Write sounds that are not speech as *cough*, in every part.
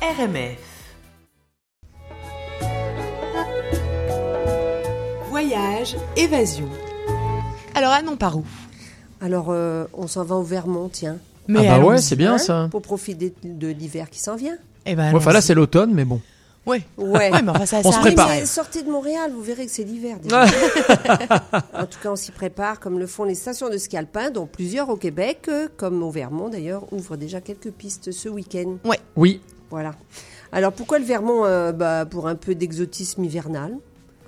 RMF. Voyage, évasion. Alors, Anne, on part où? Alors, euh, on s'en va au Vermont, tiens, Mais ah bah ouais, c'est bien Hein, ça. pour profiter de l'hiver qui s'en vient. Eh ben, Ouais, Enfin là, c'est l'automne, mais bon. Ouais. Ouais. Ouais, mais enfin, ça, On ça se Oui, prépare. mais sortez de Montréal, vous verrez que c'est l'hiver déjà. en tout cas, on s'y prépare, comme le font les stations de ski alpin, dont plusieurs au Québec, euh, comme au Vermont d'ailleurs, ouvrent déjà quelques pistes ce week-end. Oui. Voilà. Alors pourquoi le Vermont euh, bah, Pour un peu d'exotisme hivernal.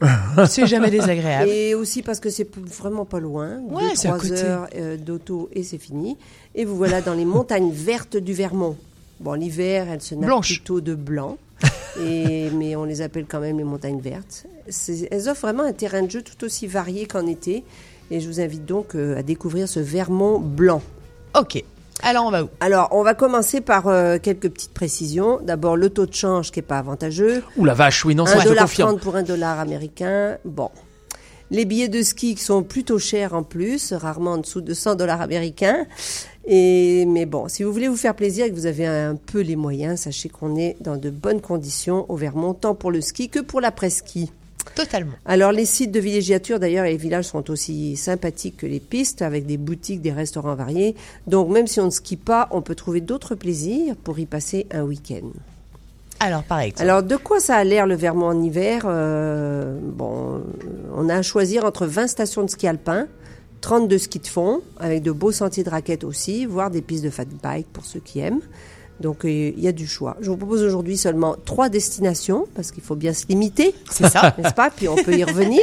*laughs* C'est jamais désagréable. Et aussi parce que c'est vraiment pas loin. Ouais, Deux, c'est à trois côté. heures euh, d'auto et c'est fini. Et vous voilà dans les montagnes vertes du Vermont. Bon, l'hiver, elles se nappent plutôt de blanc. *laughs* et, mais on les appelle quand même les montagnes vertes. Elles offrent vraiment un terrain de jeu tout aussi varié qu'en été. Et je vous invite donc euh, à découvrir ce Vermont blanc. Ok. Alors, on va où Alors, on va commencer par euh, quelques petites précisions. D'abord, le taux de change qui est pas avantageux. Ouh la vache, oui, non, ça Un je te dollar confirme. 30 pour un dollar américain. Bon. Les billets de ski qui sont plutôt chers en plus, rarement en dessous de 100 dollars américains. Et, mais bon, si vous voulez vous faire plaisir et que vous avez un peu les moyens, sachez qu'on est dans de bonnes conditions au Vermont, tant pour le ski que pour l'après-ski. Totalement. Alors les sites de villégiature d'ailleurs et les villages sont aussi sympathiques que les pistes avec des boutiques, des restaurants variés. Donc même si on ne skie pas, on peut trouver d'autres plaisirs pour y passer un week-end. Alors, par exemple. Alors, de quoi ça a l'air le Vermont en hiver Euh, Bon, on a à choisir entre 20 stations de ski alpin, 30 de ski de fond, avec de beaux sentiers de raquettes aussi, voire des pistes de fat bike pour ceux qui aiment. Donc, euh, il y a du choix. Je vous propose aujourd'hui seulement trois destinations, parce qu'il faut bien se limiter, C'est ça. *laughs* n'est-ce pas? Puis on peut y revenir.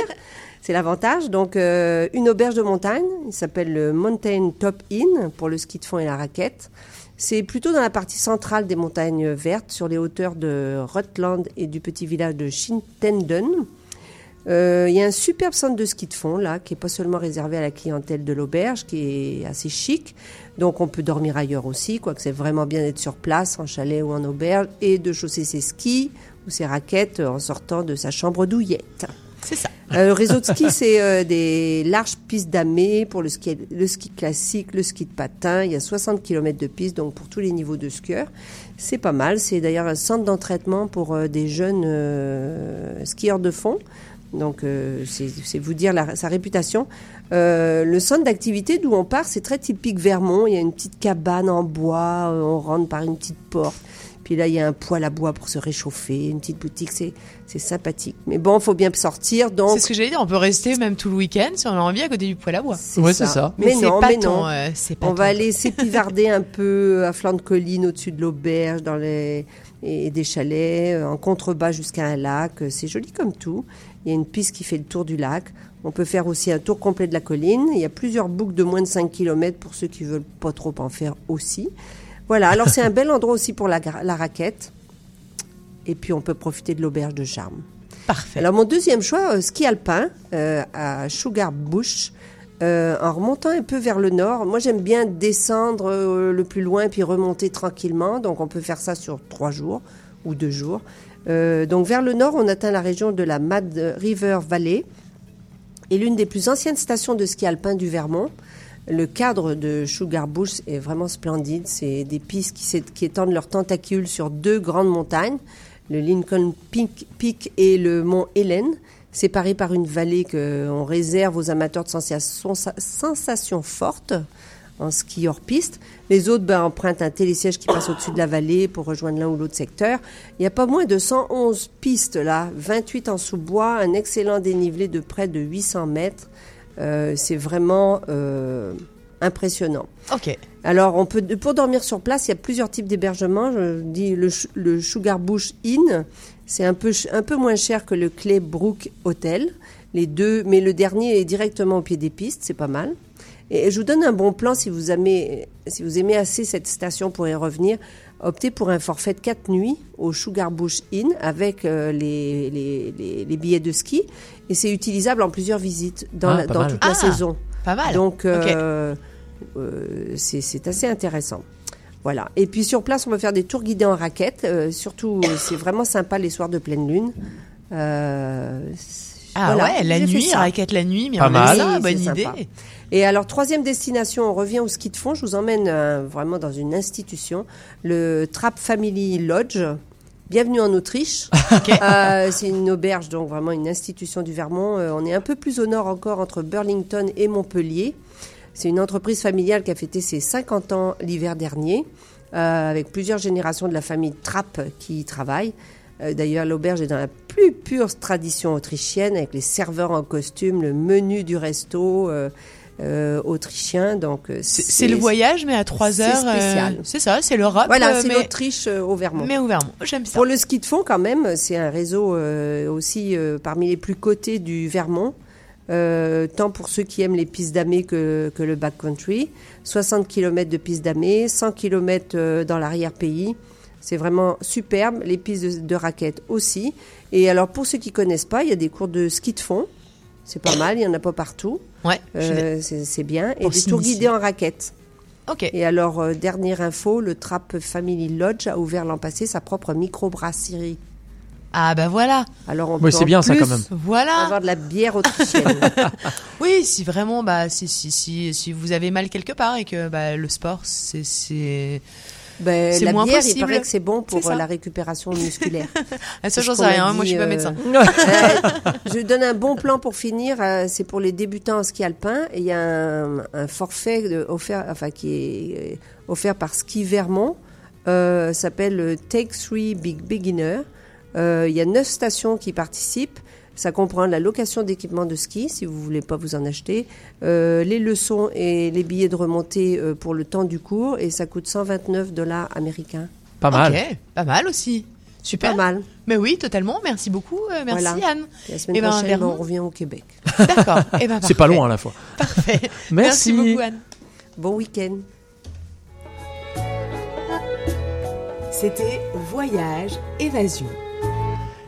C'est l'avantage. Donc, euh, une auberge de montagne, il s'appelle le Mountain Top Inn pour le ski de fond et la raquette. C'est plutôt dans la partie centrale des montagnes vertes, sur les hauteurs de Rutland et du petit village de Shintenden. Euh, Il y a un superbe centre de ski de fond là, qui est pas seulement réservé à la clientèle de l'auberge, qui est assez chic. Donc on peut dormir ailleurs aussi, quoique c'est vraiment bien d'être sur place, en chalet ou en auberge, et de chausser ses skis ou ses raquettes en sortant de sa chambre douillette. C'est ça. Euh, le réseau de ski, *laughs* c'est euh, des larges pistes damées pour le ski, le ski classique, le ski de patin. Il y a 60 km de pistes, donc pour tous les niveaux de skieurs. C'est pas mal. C'est d'ailleurs un centre d'entraînement pour euh, des jeunes euh, skieurs de fond. Donc, euh, c'est vous dire la- sa réputation. Euh, le centre d'activité d'où on part, c'est très typique Vermont. Il y a une petite cabane en bois. euh, on rentre par une petite porte. Puis là, il y a un poêle à bois pour se réchauffer, une petite boutique. C'est c'est sympathique. Mais bon, faut bien sortir. Donc, C'est ce que j'allais dire. On peut rester même tout le week-end si on a envie à côté du poêle à bois. Ouais, c'est ça. Mais, c'est non, pas mais ton, non. euh, pas On ton- va aller s'épivarder un *laughs* peu à flanc de colline au-dessus de l'auberge, dans les et des chalets, en contrebas jusqu'à un lac. C'est joli comme tout. Il y a une piste qui fait le tour du lac. On peut faire aussi un tour complet de la colline. Il y a plusieurs boucles de moins de 5 km pour ceux qui veulent pas trop en faire aussi. Voilà, alors c'est un bel endroit aussi pour la, raquette. Et puis on peut profiter de l'auberge de charme. Parfait. Alors mon deuxième choix, euh, ski alpin euh, à Sugar Bush, euh, en remontant un peu vers le nord. Moi j'aime bien descendre le plus loin puis remonter tranquillement, donc on peut faire ça sur trois jours deux jours. Euh, donc vers le nord, on atteint la région de la Mad River Valley et l'une des plus anciennes stations de ski alpin du Vermont. Le cadre de Sugar Bush est vraiment splendide. C'est des pistes qui, étendent leurs tentacules sur deux grandes montagnes, le Lincoln Peak, et le mont Helen, séparés par une vallée qu'on réserve aux amateurs de sensations fortes en ski hors piste. Les autres ben, empruntent un télésiège qui passe au-dessus de la vallée pour rejoindre l'un ou l'autre secteur. Il n'y a pas moins de 111 pistes là, 28 en sous-bois, un excellent dénivelé de près de 800 mètres. Euh, c'est vraiment euh, impressionnant. Ok. Alors, on peut, pour dormir sur place, il y a plusieurs types d'hébergements. Je dis le, Sugar Bush Inn, c'est un peu, un peu moins cher que le Claybrook Hotel. Les deux, mais le dernier est directement au pied des pistes, c'est pas mal. Et je vous donne un bon plan si vous aimez, si vous aimez assez cette station pour y revenir. Optez pour un forfait de 4 nuits au Sugar Bush Inn avec euh, les, les, les, les billets de ski. Et c'est utilisable en plusieurs visites dans, Ah, la- dans toute la Ah. saison. Pas mal. Donc, euh, euh, c'est c'est assez intéressant. Voilà. Et puis sur place, on va faire des tours guidés en raquette. Euh, surtout, c'est vraiment sympa les soirs de pleine lune. Euh, Ah voilà, ouais, la nuit, ça. raquette la nuit, mais Pas on mal. ça, bonne idée. sympa. Et alors, troisième destination, on revient au ski de fond. Je vous emmène euh, vraiment dans une institution, le Trap Family Lodge. Bienvenue en Autriche. *laughs* Euh, c'est une auberge, donc vraiment une institution du Vermont. Euh, on est un peu plus au nord encore, entre Burlington et Montpellier. C'est une entreprise familiale qui a fêté ses 50 ans l'hiver dernier, euh, avec plusieurs générations de la famille Trapp qui y travaillent. Euh, D'ailleurs, l'auberge est dans la plus pure tradition autrichienne, avec les serveurs en costume, le menu du resto euh, euh, autrichien. Donc, C'est c'est le voyage, mais à 3 c'est heures. euh, spécial. c'est ça, c'est l'Europe. Voilà, c'est l'Autriche euh, au Vermont. mais au Vermont. J'aime ça. Pour le ski de fond, quand même, c'est un réseau aussi parmi les plus cotés du Vermont, tant pour ceux qui aiment les pistes damées que, que le backcountry. 60 km de pistes damées, 100 km dans l'arrière-pays. C'est vraiment superbe. Les pistes de, de raquettes aussi. Et alors, pour ceux qui connaissent pas, il y a des cours de ski de fond. C'est pas mal, il y en a pas partout. Ouais. je suis Euh, c'est bien. Et des tours guidés en raquettes. Ok. Et alors, euh, dernière info, le Trapp Family Lodge a ouvert l'an passé sa propre microbrasserie. Ah bah voilà. Alors on Oui, peut en bien ça, plus quand même. Voilà. avoir de la bière autrichienne. *laughs* Oui, si vraiment, bah, si, si, si, si vous avez mal quelque part et que bah, le sport, c'est, c'est, ben, C'est moins bière, possible. il paraît que c'est bon pour euh, la récupération musculaire. ça j'en sais rien. Moi, je suis pas euh, médecin. *laughs* Euh, je donne un bon plan pour finir. euh, c'est pour les débutants en ski alpin. Il y a un, un forfait de- offert, enfin qui est offert par Ski Vermont. Euh, s'appelle Take Three Big Beginner. Euh, Il y a neuf stations qui participent. Ça comprend la location d'équipements de ski, si vous voulez pas vous en acheter, euh, les leçons et les billets de remontée euh, pour le temps du cours, et ça coûte 129 dollars américains. Pas mal. Ok, pas mal aussi. Super. Pas mal. Mais oui, totalement. Merci beaucoup. euh, merci Voilà. Anne. Et la semaine Eh ben, prochaine, on revient au Québec. D'accord. Eh ben, *laughs* C'est pas loin à la fois. Parfait. *laughs* Merci. beaucoup Anne. Bon week-end. C'était Voyage Évasion.